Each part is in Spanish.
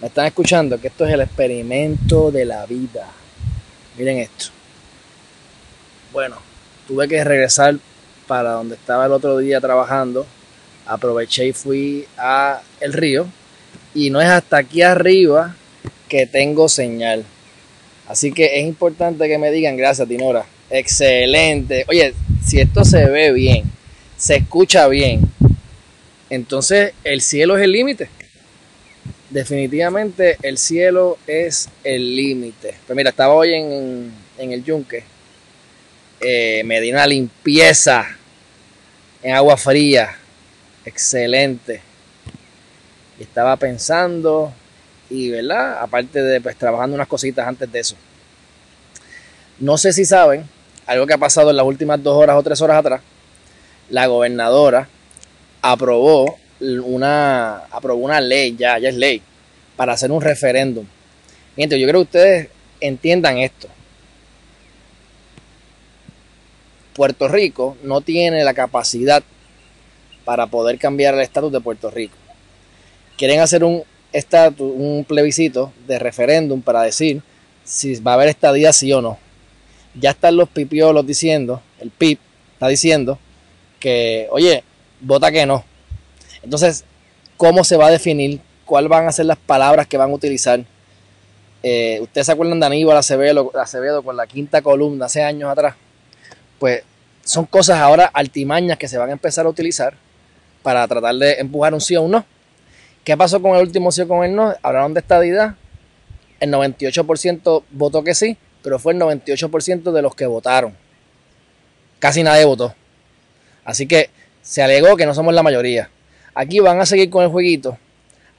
me están escuchando que esto es el experimento de la vida. Miren esto. Bueno, tuve que regresar para donde estaba el otro día trabajando. Aproveché y fui a el río y no es hasta aquí arriba que tengo señal. Así que es importante que me digan gracias, Tinora. Excelente. Oye, si esto se ve bien, se escucha bien, entonces el cielo es el límite definitivamente el cielo es el límite. Pues mira, estaba hoy en, el yunque, eh, me di una limpieza en agua fría, excelente. Y estaba pensando y, ¿verdad? Aparte de pues trabajando unas cositas antes de eso. No sé si saben, algo que ha pasado en las últimas dos horas o tres horas atrás, la gobernadora aprobó una, aprobó una ley, ya, ya es ley, para hacer un referéndum. Gente, yo creo que ustedes entiendan esto. Puerto Rico no tiene la capacidad para poder cambiar el estatus de Puerto Rico. Quieren hacer un estatus, un plebiscito de referéndum para decir si va a haber estadía sí o no. Ya están los pipiolos diciendo, el PIB está diciendo que, oye, vota que no. Entonces, ¿cómo se va a definir? ¿Cuáles van a ser las palabras que van a utilizar? Eh, ¿Ustedes se acuerdan de Aníbal Acevedo, Acevedo con la quinta columna hace años atrás? Pues son cosas ahora altimañas que se van a empezar a utilizar para tratar de empujar un sí o un no. ¿Qué pasó con el último sí o con el no? Hablaron de estadidad. El 98% votó que sí, pero fue el 98% de los que votaron. Casi nadie votó. Así que se alegó que no somos la mayoría. Aquí van a seguir con el jueguito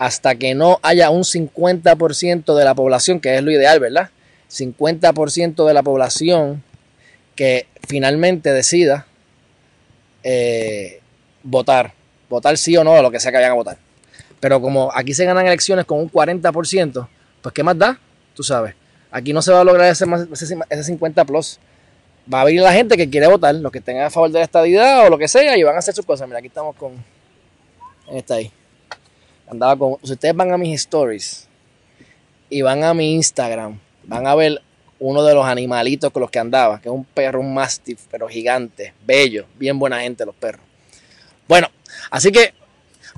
hasta que no haya un 50% de la población, que es lo ideal, ¿verdad? 50% de la población que finalmente decida eh, votar, votar sí o no a lo que sea que vayan a votar. Pero como aquí se ganan elecciones con un 40%, pues ¿qué más da? Tú sabes. Aquí no se va a lograr ese, ese 50 plus. Va a venir la gente que quiere votar, los que estén a favor de la estadidad o lo que sea, y van a hacer sus cosas. Mira, aquí estamos con está ahí. Andaba con. Si ustedes van a mis stories y van a mi Instagram, van a ver uno de los animalitos con los que andaba, que es un perro, un mastiff, pero gigante, bello, bien buena gente los perros. Bueno, así que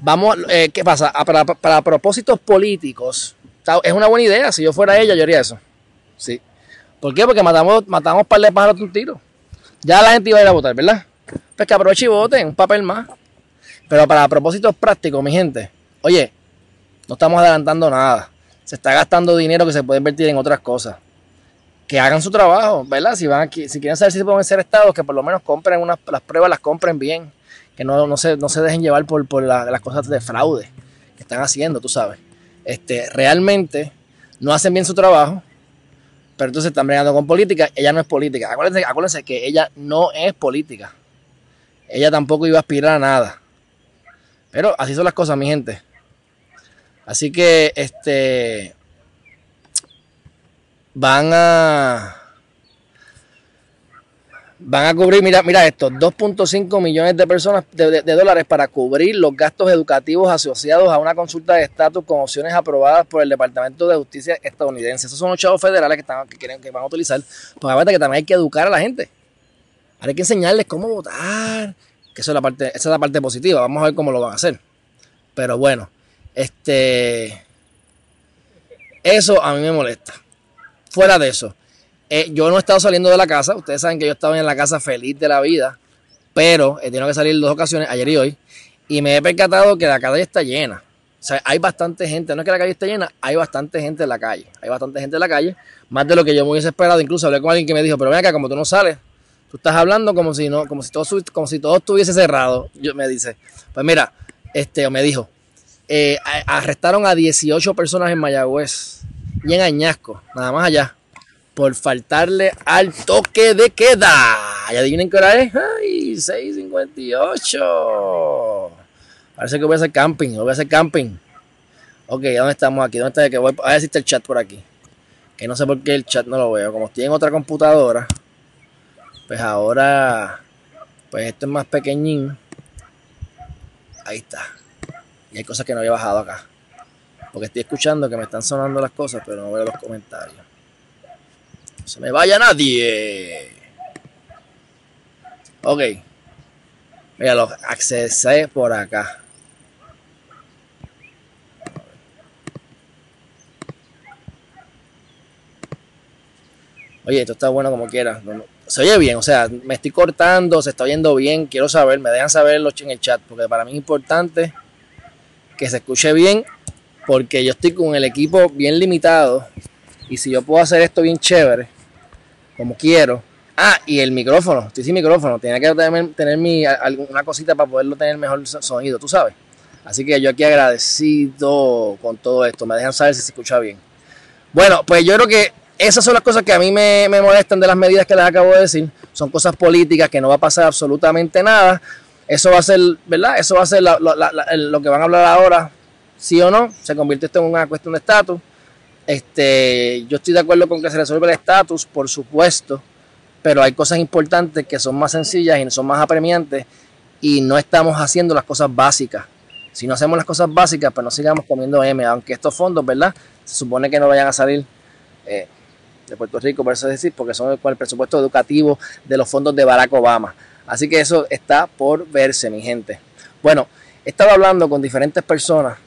vamos, eh, ¿qué pasa? Ah, para, propósitos políticos, es una buena idea. Si yo fuera ella, yo haría eso. Sí. ¿Por qué? Porque matamos, matamos par de pájaros un tiro. Ya la gente iba a ir a votar, ¿verdad? Pues que aproveche y voten, un papel más. Pero para propósitos prácticos, mi gente, oye, no estamos adelantando nada. Se está gastando dinero que se puede invertir en otras cosas. Que hagan su trabajo, ¿verdad? Si van aquí, si quieren saber si se pueden ser estados, que por lo menos compren unas, las pruebas, las compren bien. Que no, no, se, no se dejen llevar por, por las cosas de fraude que están haciendo, tú sabes. Este, realmente no hacen bien su trabajo, pero entonces están bregando con política. Ella no es política. Acuérdense, acuérdense que ella no es política. Ella tampoco iba a aspirar a nada. Pero así son las cosas, mi gente. Así que este van a van a cubrir, mira, mira esto, 2.5 millones de personas de, dólares para cubrir los gastos educativos asociados a una consulta de estatus con opciones aprobadas por el Departamento de Justicia estadounidense. Esos son los chavos federales que, están, que quieren que van a utilizar. Pues aparte que también hay que educar a la gente. hay que enseñarles cómo votar, que es la parte, esa es la parte positiva. Vamos a ver cómo lo van a hacer. Pero bueno, este. Eso a mí me molesta. Fuera de eso, eh, yo no he estado saliendo de la casa. Ustedes saben que yo estaba en la casa feliz de la vida. Pero he tenido que salir dos ocasiones, ayer y hoy. Y me he percatado que la calle está llena. O sea, hay bastante gente. No es que la calle esté llena, hay bastante gente en la calle. Hay bastante gente en la calle. Más de lo que yo me hubiese esperado. Incluso hablé con alguien que me dijo, pero ven acá, como tú no sales, Tú estás hablando como si no, como si todo, como si todo estuviese cerrado. Yo me dice, pues mira, este, me dijo, eh, arrestaron a 18 personas en Mayagüez y en Añasco, nada más allá, por faltarle al toque de queda. Y adivinen qué hora es. ¡Ay! 6.58. Parece que voy a hacer camping, voy a hacer camping. Ok, ¿dónde estamos aquí? ¿Dónde está? Que voy a ver si está el chat por aquí. Que no sé por qué el chat no lo veo. Como estoy en otra computadora, pues ahora, pues esto es más pequeñín. Ahí está. Y hay cosas que no había bajado acá. Porque estoy escuchando que me están sonando las cosas, pero no veo los comentarios. No se me vaya nadie. Ok. Mira, los accesé por acá. Oye, esto está bueno como quiera. Se oye bien, o sea, me estoy cortando, se está oyendo bien. Quiero saber, me dejan saberlo en el chat, porque para mí es importante que se escuche bien, porque yo estoy con el equipo bien limitado. Y si yo puedo hacer esto bien chévere, como quiero. Ah, y el micrófono, estoy sin micrófono, tenía que tener, tener mi, alguna cosita para poderlo tener mejor sonido, tú sabes. Así que yo aquí agradecido con todo esto, me dejan saber si se escucha bien. Bueno, pues yo creo que esas son las cosas que a mí me, molestan de las medidas que les acabo de decir. Son cosas políticas que no va a pasar absolutamente nada. Eso va a ser, ¿verdad? Eso va a ser lo que van a hablar ahora, sí o no. Se convierte esto en una cuestión de estatus. Este, yo estoy de acuerdo con que se resuelva el estatus, por supuesto, pero hay cosas importantes que son más sencillas y son más apremiantes y no estamos haciendo las cosas básicas. Si no hacemos las cosas básicas, pues no sigamos comiendo M, aunque estos fondos, ¿verdad? Se supone que no vayan a salir eh, de Puerto Rico, por eso decir, porque son con el presupuesto educativo de los fondos de Barack Obama. Así que eso está por verse, mi gente. Bueno, he estado hablando con diferentes personas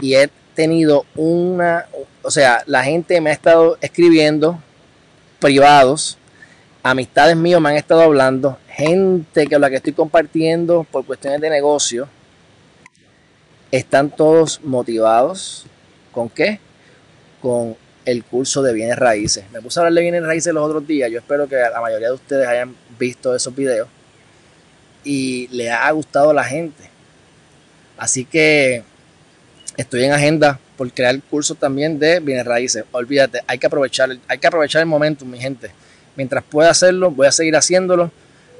y he tenido una, o sea, la gente me ha estado escribiendo privados, amistades míos me han estado hablando, gente que la que estoy compartiendo por cuestiones de negocio, están todos motivados con qué? Con el curso de bienes raíces. Me puse a hablar de bienes raíces los otros días. Yo espero que la mayoría de ustedes hayan visto esos videos y le ha gustado a la gente. Así que estoy en agenda por crear curso también de bienes raíces. Olvídate, hay que aprovechar, hay que aprovechar el momento, mi gente. Mientras pueda hacerlo, voy a seguir haciéndolo.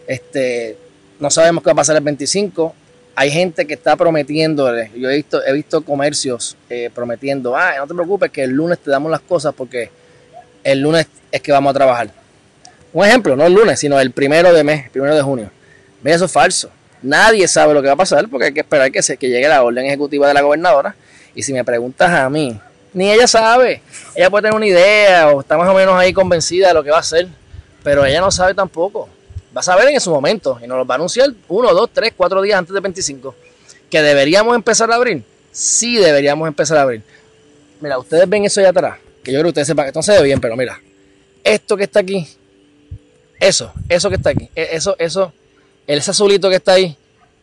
Este, no sabemos qué va a pasar el 25 hay gente que está prometiéndole, yo he visto, he visto comercios eh, prometiendo, ah, no te preocupes que el lunes te damos las cosas porque el lunes es que vamos a trabajar. Un ejemplo, no el lunes, sino el primero de mes, primero de junio. Mira, eso es falso. Nadie sabe lo que va a pasar porque hay que esperar que, se, que llegue la orden ejecutiva de la gobernadora. Y si me preguntas a mí, ni ella sabe. Ella puede tener una idea o está más o menos ahí convencida de lo que va a hacer, pero ella no sabe tampoco. Va a saber en su momento y nos lo va a anunciar uno, dos, tres, cuatro días antes del 25. ¿Que deberíamos empezar a abrir? Sí, deberíamos empezar a abrir. Mira, ustedes ven eso allá atrás, que yo creo que ustedes sepan que no se ve bien, pero mira, esto que está aquí, eso, eso que está aquí, e, eso, eso, ese azulito que está ahí,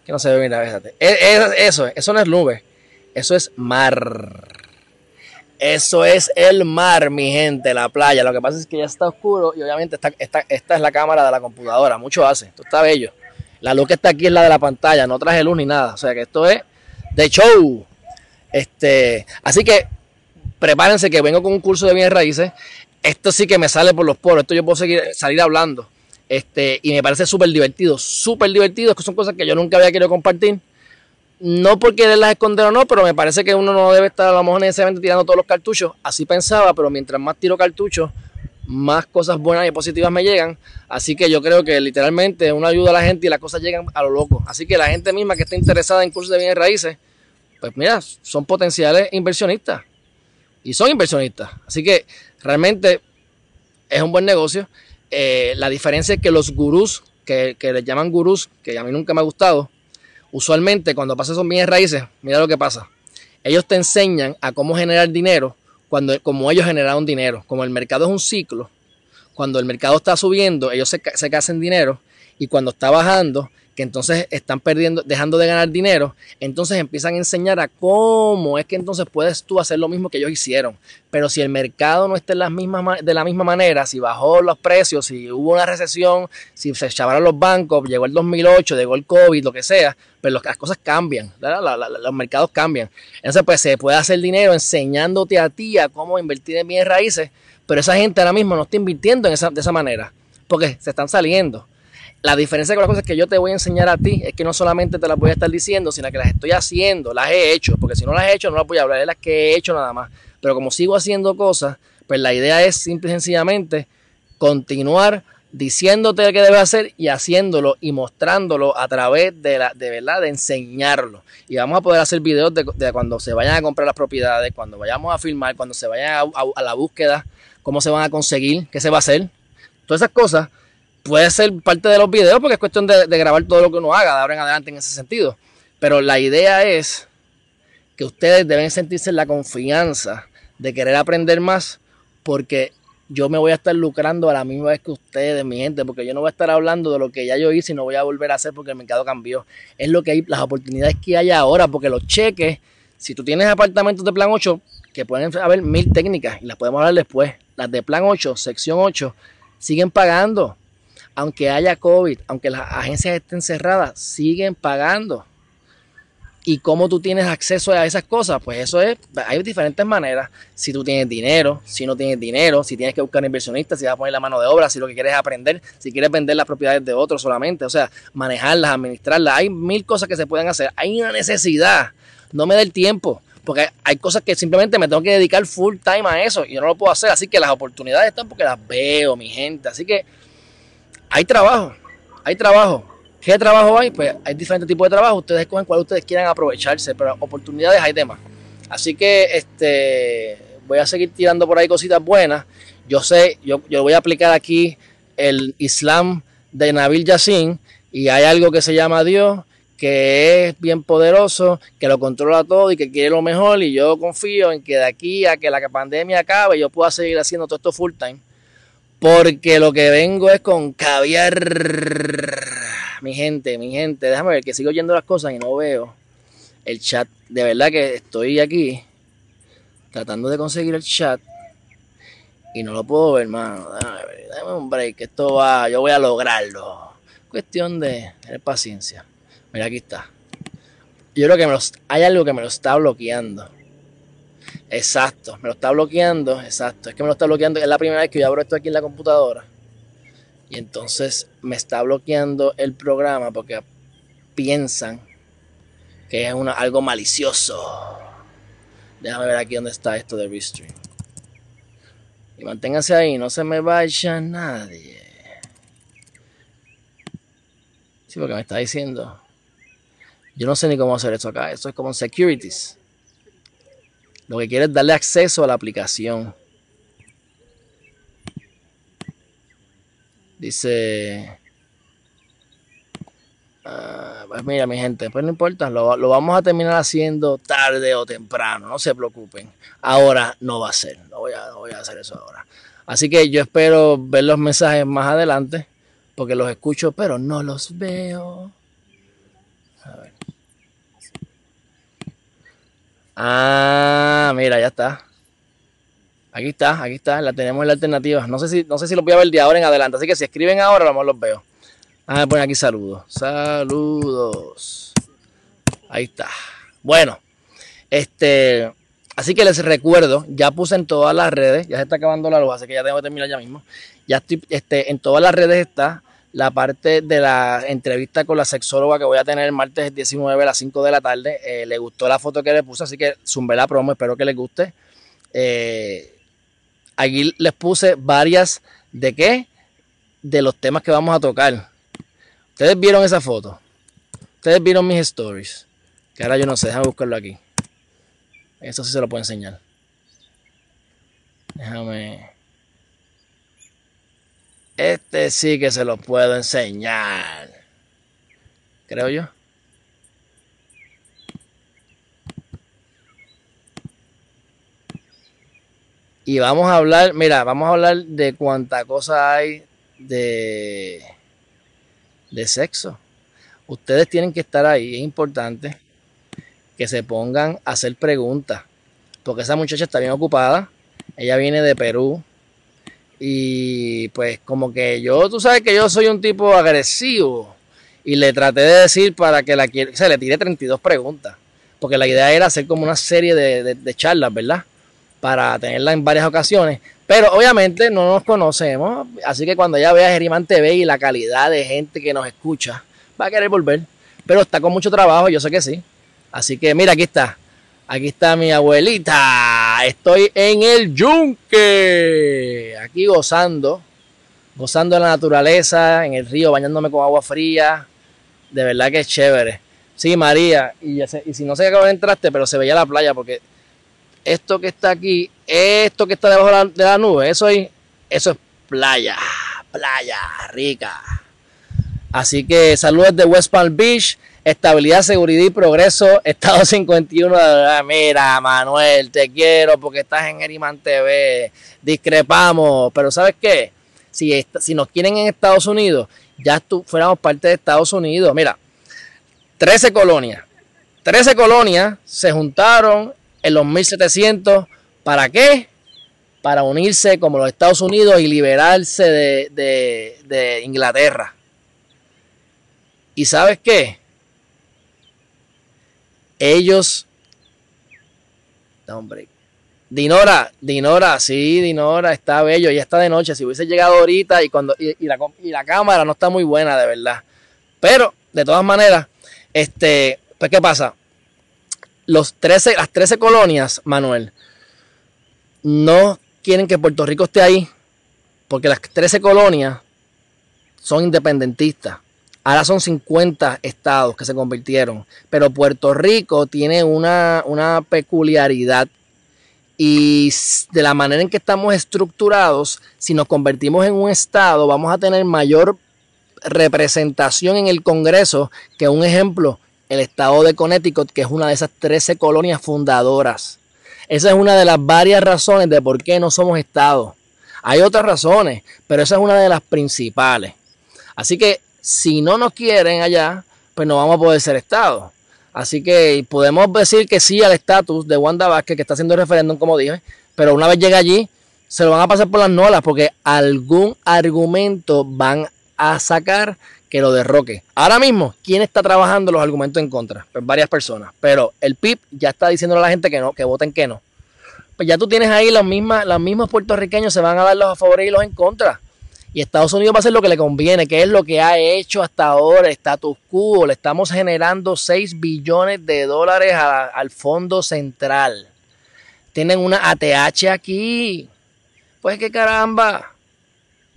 que no se ve, mira, fíjate, e, e, eso, eso no es nube, eso es mar. Eso es el mar, mi gente, la playa. Lo que pasa es que ya está oscuro y obviamente esta, esta, es la cámara de la computadora. Mucho hace. Esto está bello. La luz que está aquí es la de la pantalla. No traje luz ni nada. O sea que esto es de show. Este, así que prepárense que vengo con un curso de bienes raíces. Esto sí que me sale por los poros. Esto yo puedo seguir, salir hablando. Este, y me parece súper divertido. Súper divertido. Es que son cosas que yo nunca había querido compartir no porque él las esconder o no, pero me parece que uno no debe estar a lo mejor necesariamente tirando todos los cartuchos. Así pensaba, pero mientras más tiro cartuchos, más cosas buenas y positivas me llegan. Así que yo creo que literalmente uno ayuda a la gente y las cosas llegan a lo loco. Así que la gente misma que está interesada en cursos de bienes raíces, pues mira, son potenciales inversionistas. Y son inversionistas. Así que realmente es un buen negocio. Eh, la diferencia es que los gurús, que, que les llaman gurús, que a mí nunca me ha gustado, usualmente cuando pasas esos bienes raíces, mira lo que pasa. Ellos te enseñan a cómo generar dinero cuando como ellos generaron dinero. Como el mercado es un ciclo, cuando el mercado está subiendo, ellos se, se hacen dinero y cuando está bajando, que entonces están perdiendo, dejando de ganar dinero, entonces empiezan a enseñar a cómo es que entonces puedes tú hacer lo mismo que ellos hicieron. Pero si el mercado no está en las mismas, de la misma manera, si bajó los precios, si hubo una recesión, si se echaron los bancos, llegó el 2008, llegó el COVID, lo que sea, pero pues las cosas cambian, los mercados cambian. Entonces pues se puede hacer dinero enseñándote a ti a cómo invertir en bienes raíces, pero esa gente ahora mismo no está invirtiendo en esa, de esa manera, porque se están saliendo. La diferencia con las cosas que yo te voy a enseñar a ti es que no solamente te las voy a estar diciendo, sino que las estoy haciendo, las he hecho, porque si no las he hecho no las voy a hablar, es las que he hecho nada más. Pero como sigo haciendo cosas, pues la idea es simple y sencillamente continuar diciéndote qué debes hacer y haciéndolo y mostrándolo a través de la de verdad de enseñarlo y vamos a poder hacer videos de, cuando se vayan a comprar las propiedades cuando vayamos a filmar cuando se vayan a, la búsqueda cómo se van a conseguir qué se va a hacer todas esas cosas puede ser parte de los videos porque es cuestión de, grabar todo lo que uno haga de ahora en adelante en ese sentido. Pero la idea es que ustedes deben sentirse la confianza de querer aprender más porque yo me voy a estar lucrando a la misma vez que ustedes, mi gente, porque yo no voy a estar hablando de lo que ya yo hice y no voy a volver a hacer porque el mercado cambió. Es lo que hay, las oportunidades que hay ahora, porque los cheques, si tú tienes apartamentos de plan 8, que pueden haber mil técnicas y las podemos hablar después, las de plan 8, sección 8, siguen pagando aunque haya COVID, aunque las agencias estén cerradas, siguen pagando. ¿Y cómo tú tienes acceso a esas cosas? Pues eso es, hay diferentes maneras. Si tú tienes dinero, si no tienes dinero, si tienes que buscar inversionistas, si vas a poner la mano de obra, si lo que quieres es aprender, si quieres vender las propiedades de otros solamente, o sea, manejarlas, administrarlas. Hay mil cosas que se pueden hacer. Hay una necesidad. No me dé el tiempo porque hay cosas que simplemente me tengo que dedicar full time a eso y yo no lo puedo hacer. Así que las oportunidades están porque las veo, mi gente. Así que hay trabajo, hay trabajo. ¿Qué trabajo hay? Pues hay diferentes tipos de trabajo. Ustedes escogen cuál ustedes quieran aprovecharse, pero oportunidades hay demás. Así que este, voy a seguir tirando por ahí cositas buenas. Yo sé, yo, yo voy a aplicar aquí el Islam de Nabil Yassin y hay algo que se llama Dios que es bien poderoso, que lo controla todo y que quiere lo mejor y yo confío en que de aquí a que la pandemia acabe yo pueda seguir haciendo todo esto full time porque lo que vengo es con caviar. Mi gente, mi gente, déjame ver que sigo oyendo las cosas y no veo el chat. De verdad que estoy aquí tratando de conseguir el chat y no lo puedo ver, hermano. Déjame, un break, esto va, yo voy a lograrlo. Cuestión de tener paciencia. Mira, aquí está. Yo creo que me hay algo que me lo está bloqueando. Exacto, me lo está bloqueando, exacto. Es que me lo está bloqueando, es la primera vez que yo abro esto aquí en la computadora. Y entonces me está bloqueando el programa porque piensan que es algo malicioso. Déjame ver aquí dónde está esto de Restream. Y manténganse ahí, no se me vaya nadie. Sí, porque me está diciendo. Yo no sé ni cómo hacer esto acá. Esto es como en securities. Lo que quiere es darle acceso a la aplicación. Dice... Ah, pues mira, mi gente, pues no importa, lo, vamos a terminar haciendo tarde o temprano, no se preocupen. Ahora no va a ser, no voy a, no voy a hacer eso ahora. Así que yo espero ver los mensajes más adelante, porque los escucho, pero no los veo. A ver. Ah, mira, ya está. Aquí está, aquí está, la tenemos en la alternativa. No sé si, no sé si los voy a ver de ahora en adelante, así que si escriben ahora, a lo mejor los veo. Ah, poner aquí saludos. Saludos. Ahí está. Bueno, este, así que les recuerdo, ya puse en todas las redes, ya se está acabando la luz, así que ya tengo que terminar ya mismo. Ya estoy, este, en todas las redes está la parte de la entrevista con la sexóloga que voy a tener el martes 19 a las 5 de la tarde. Eh, le gustó la foto que le puse, así que zumbé la promo, espero que les guste. Eh, aquí les puse varias de qué, de los temas que vamos a tocar. Ustedes vieron esa foto. Ustedes vieron mis stories. Que ahora yo no sé, déjame buscarlo aquí. Eso sí se lo puedo enseñar. Déjame. Este sí que se lo puedo enseñar. Creo yo. Y vamos a hablar, mira, vamos a hablar de cuánta cosa hay de, de sexo. ustedes tienen que estar ahí, es importante que se pongan a hacer preguntas, porque esa muchacha está bien ocupada, ella viene de Perú, y pues como que yo, tú sabes que yo soy un tipo agresivo, y le traté de decir para que la quiera, se le tire 32 preguntas, porque la idea era hacer como una serie de, charlas, ¿verdad? Para tenerla en varias ocasiones, pero obviamente no nos conocemos, así que cuando ella vea Geriman TV y la calidad de gente que nos escucha, va a querer volver. Pero está con mucho trabajo, yo sé que sí. Así que mira, aquí está. Aquí está mi abuelita. Estoy en el yunque. Aquí gozando. Gozando de la naturaleza, en el río, bañándome con agua fría. De verdad que es chévere. Sí, María. Y, y si no sé qué entraste, pero se veía la playa porque esto que está aquí, esto que está debajo de la, nube, eso, es, eso es playa. Playa rica. Así que saludos de West Palm Beach, estabilidad, seguridad y progreso, Estado 51. Mira, Manuel, te quiero porque estás en Eriman TV. Discrepamos, pero ¿sabes qué? Si, si nos quieren en Estados Unidos, ya fuéramos parte de Estados Unidos. Mira, 13 colonias. 13 colonias se juntaron en los 1700. ¿Para qué? Para unirse como los Estados Unidos y liberarse de, de Inglaterra. ¿Y sabes qué? Ellos... hombre. Dinora, Dinora, sí, Dinora, está bello, ya está de noche. Si hubiese llegado ahorita y cuando y, la, cámara no está muy buena, de verdad. Pero, de todas maneras, este, pues, ¿qué pasa? Los 13, las 13 colonias, Manuel, no quieren que Puerto Rico esté ahí, porque las 13 colonias son independentistas. Ahora son 50 estados que se convirtieron, pero Puerto Rico tiene una, peculiaridad y de la manera en que estamos estructurados, si nos convertimos en un estado, vamos a tener mayor representación en el Congreso que un ejemplo, el estado de Connecticut, que es una de esas 13 colonias fundadoras. Esa es una de las varias razones de por qué no somos estados. Hay otras razones, pero esa es una de las principales. Así que si no nos quieren allá, pues no vamos a poder ser Estado. Así que podemos decir que sí al estatus de Wanda Vázquez, que está haciendo el referéndum, como dije, pero una vez llega allí, se lo van a pasar por las nolas porque algún argumento van a sacar que lo derroque. Ahora mismo, ¿quién está trabajando los argumentos en contra? Pues varias personas. Pero el PIB ya está diciéndole a la gente que no, que voten que no. Pues ya tú tienes ahí los mismos, los mismos puertorriqueños se van a dar los a favor y los en contra. Y Estados Unidos va a hacer lo que le conviene, que es lo que ha hecho hasta ahora, status quo. Le estamos generando 6 billones de dólares al Fondo Central. Tienen una ATH aquí. Pues que caramba.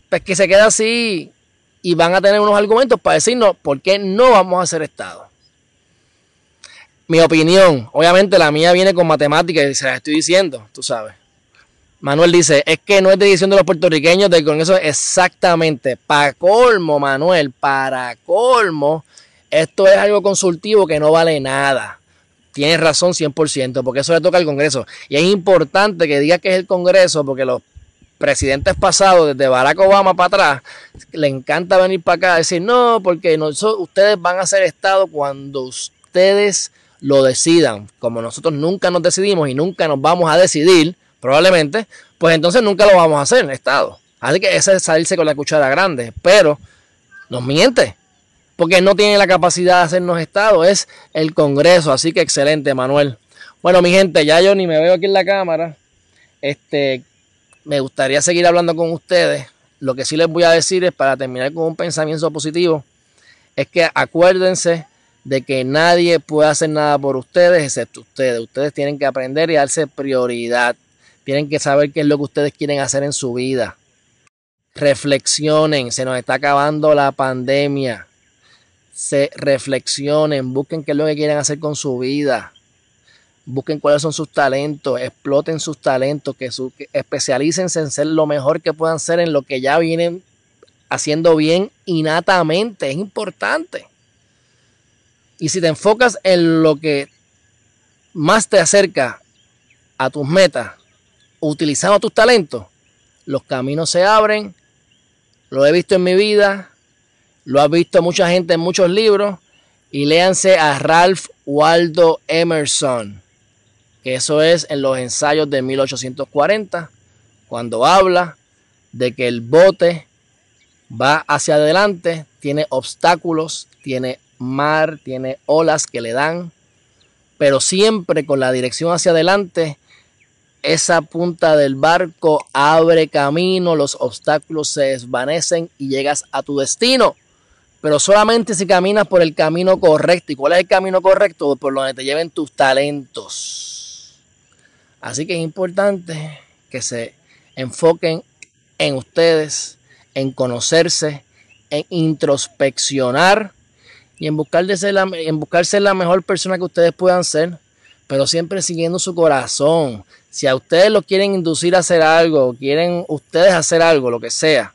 Pues que se queda así. Y van a tener unos argumentos para decirnos por qué no vamos a ser Estado. Mi opinión, obviamente la mía viene con matemáticas y se las estoy diciendo, tú sabes. Manuel dice, es que no es decisión de los puertorriqueños del Congreso exactamente. Para colmo, Manuel, para colmo, esto es algo consultivo que no vale nada. Tienes razón 100%, porque eso le toca al Congreso. Y es importante que diga que es el Congreso, porque los presidentes pasados, desde Barack Obama para atrás, le encanta venir para acá a decir, no, porque ustedes van a ser Estado cuando ustedes lo decidan. Como nosotros nunca nos decidimos y nunca nos vamos a decidir, probablemente, pues entonces nunca lo vamos a hacer en Estado. Así que ese es salirse con la cuchara grande. Pero nos miente, porque no tiene la capacidad de hacernos Estado, es el Congreso. Así que excelente, Manuel. Bueno, mi gente, ya yo ni me veo aquí en la cámara. Este, me gustaría seguir hablando con ustedes. Lo que sí les voy a decir es para terminar con un pensamiento positivo, es que acuérdense de que nadie puede hacer nada por ustedes excepto ustedes. Ustedes tienen que aprender y darse prioridad. Tienen que saber qué es lo que ustedes quieren hacer en su vida. Reflexionen, se nos está acabando la pandemia. Se reflexionen, busquen qué es lo que quieren hacer con su vida. Busquen cuáles son sus talentos, exploten sus talentos, que, su, especialícense en ser lo mejor que puedan ser en lo que ya vienen haciendo bien innatamente. Es importante. Y si te enfocas en lo que más te acerca a tus metas, utilizando tus talentos, los caminos se abren. Lo he visto en mi vida, lo ha visto mucha gente en muchos libros y léanse a Ralph Waldo Emerson, que eso es en los ensayos de 1840, cuando habla de que el bote va hacia adelante, tiene obstáculos, tiene mar, tiene olas que le dan, pero siempre con la dirección hacia adelante, esa punta del barco abre camino, los obstáculos se desvanecen y llegas a tu destino. Pero solamente si caminas por el camino correcto. ¿Y cuál es el camino correcto? Por donde te lleven tus talentos. Así que es importante que se enfoquen en ustedes, en conocerse, en introspeccionar y en, buscar ser la, en buscar ser la mejor persona que ustedes puedan ser, pero siempre siguiendo su corazón. Si a ustedes lo quieren inducir a hacer algo, quieren ustedes hacer algo, lo que sea,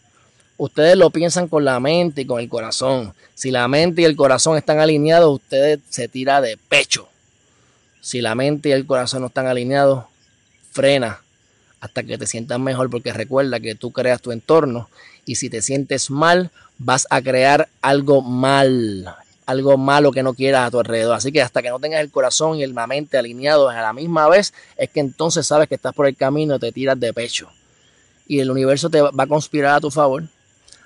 ustedes lo piensan con la mente y con el corazón. Si la mente y el corazón están alineados, ustedes se tira de pecho. Si la mente y el corazón no están alineados, frena hasta que te sientas mejor, porque recuerda que tú creas tu entorno y si te sientes mal, vas a crear algo mal, algo malo que no quieras a tu alrededor. Así que hasta que no tengas el corazón y la mente alineados a la misma vez, es que entonces sabes que estás por el camino y te tiras de pecho. Y el universo te va a conspirar a tu favor.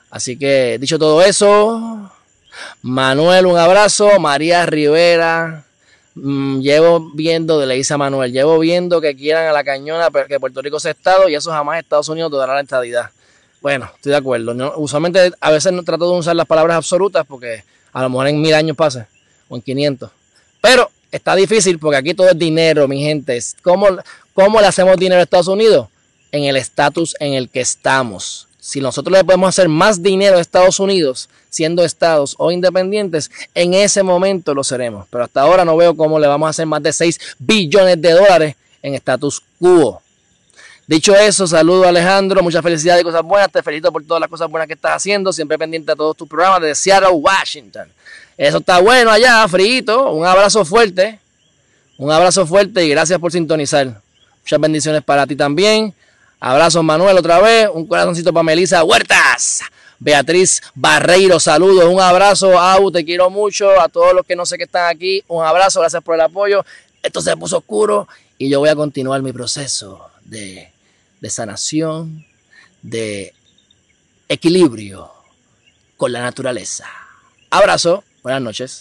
Así que dicho todo eso, Manuel, un abrazo. María Rivera, mm, llevo viendo, le dice a Manuel, llevo viendo que quieran a la cañona que Puerto Rico sea Estado y eso jamás Estados Unidos te dará la estadidad. Bueno, estoy de acuerdo. usualmente a veces no trato de usar las palabras absolutas porque a lo mejor en mil años pase o en 500. Pero está difícil porque aquí todo es dinero, mi gente. ¿Cómo, cómo le hacemos dinero a Estados Unidos? En el estatus en el que estamos si nosotros le podemos hacer más dinero a Estados Unidos siendo estados o independientes, en ese momento lo seremos. Pero hasta ahora no veo cómo le vamos a hacer más de 6 billones de dólares en status quo. Dicho eso, saludo Alejandro, muchas felicidades y cosas buenas. Te felicito por todas las cosas buenas que estás haciendo, siempre pendiente de todos tus programas de Seattle, Washington. Eso está bueno allá, frito. Un abrazo fuerte. Un abrazo fuerte y gracias por sintonizar. Muchas bendiciones para ti también. Abrazo Manuel otra vez. Un corazoncito para Melissa Huertas. Beatriz Barreiro, saludos. Un abrazo, Au, te quiero mucho. A todos los que no sé que están aquí, un abrazo, gracias por el apoyo. Esto se puso oscuro y yo voy a continuar mi proceso de, de sanación, de equilibrio con la naturaleza. Abrazo, buenas noches.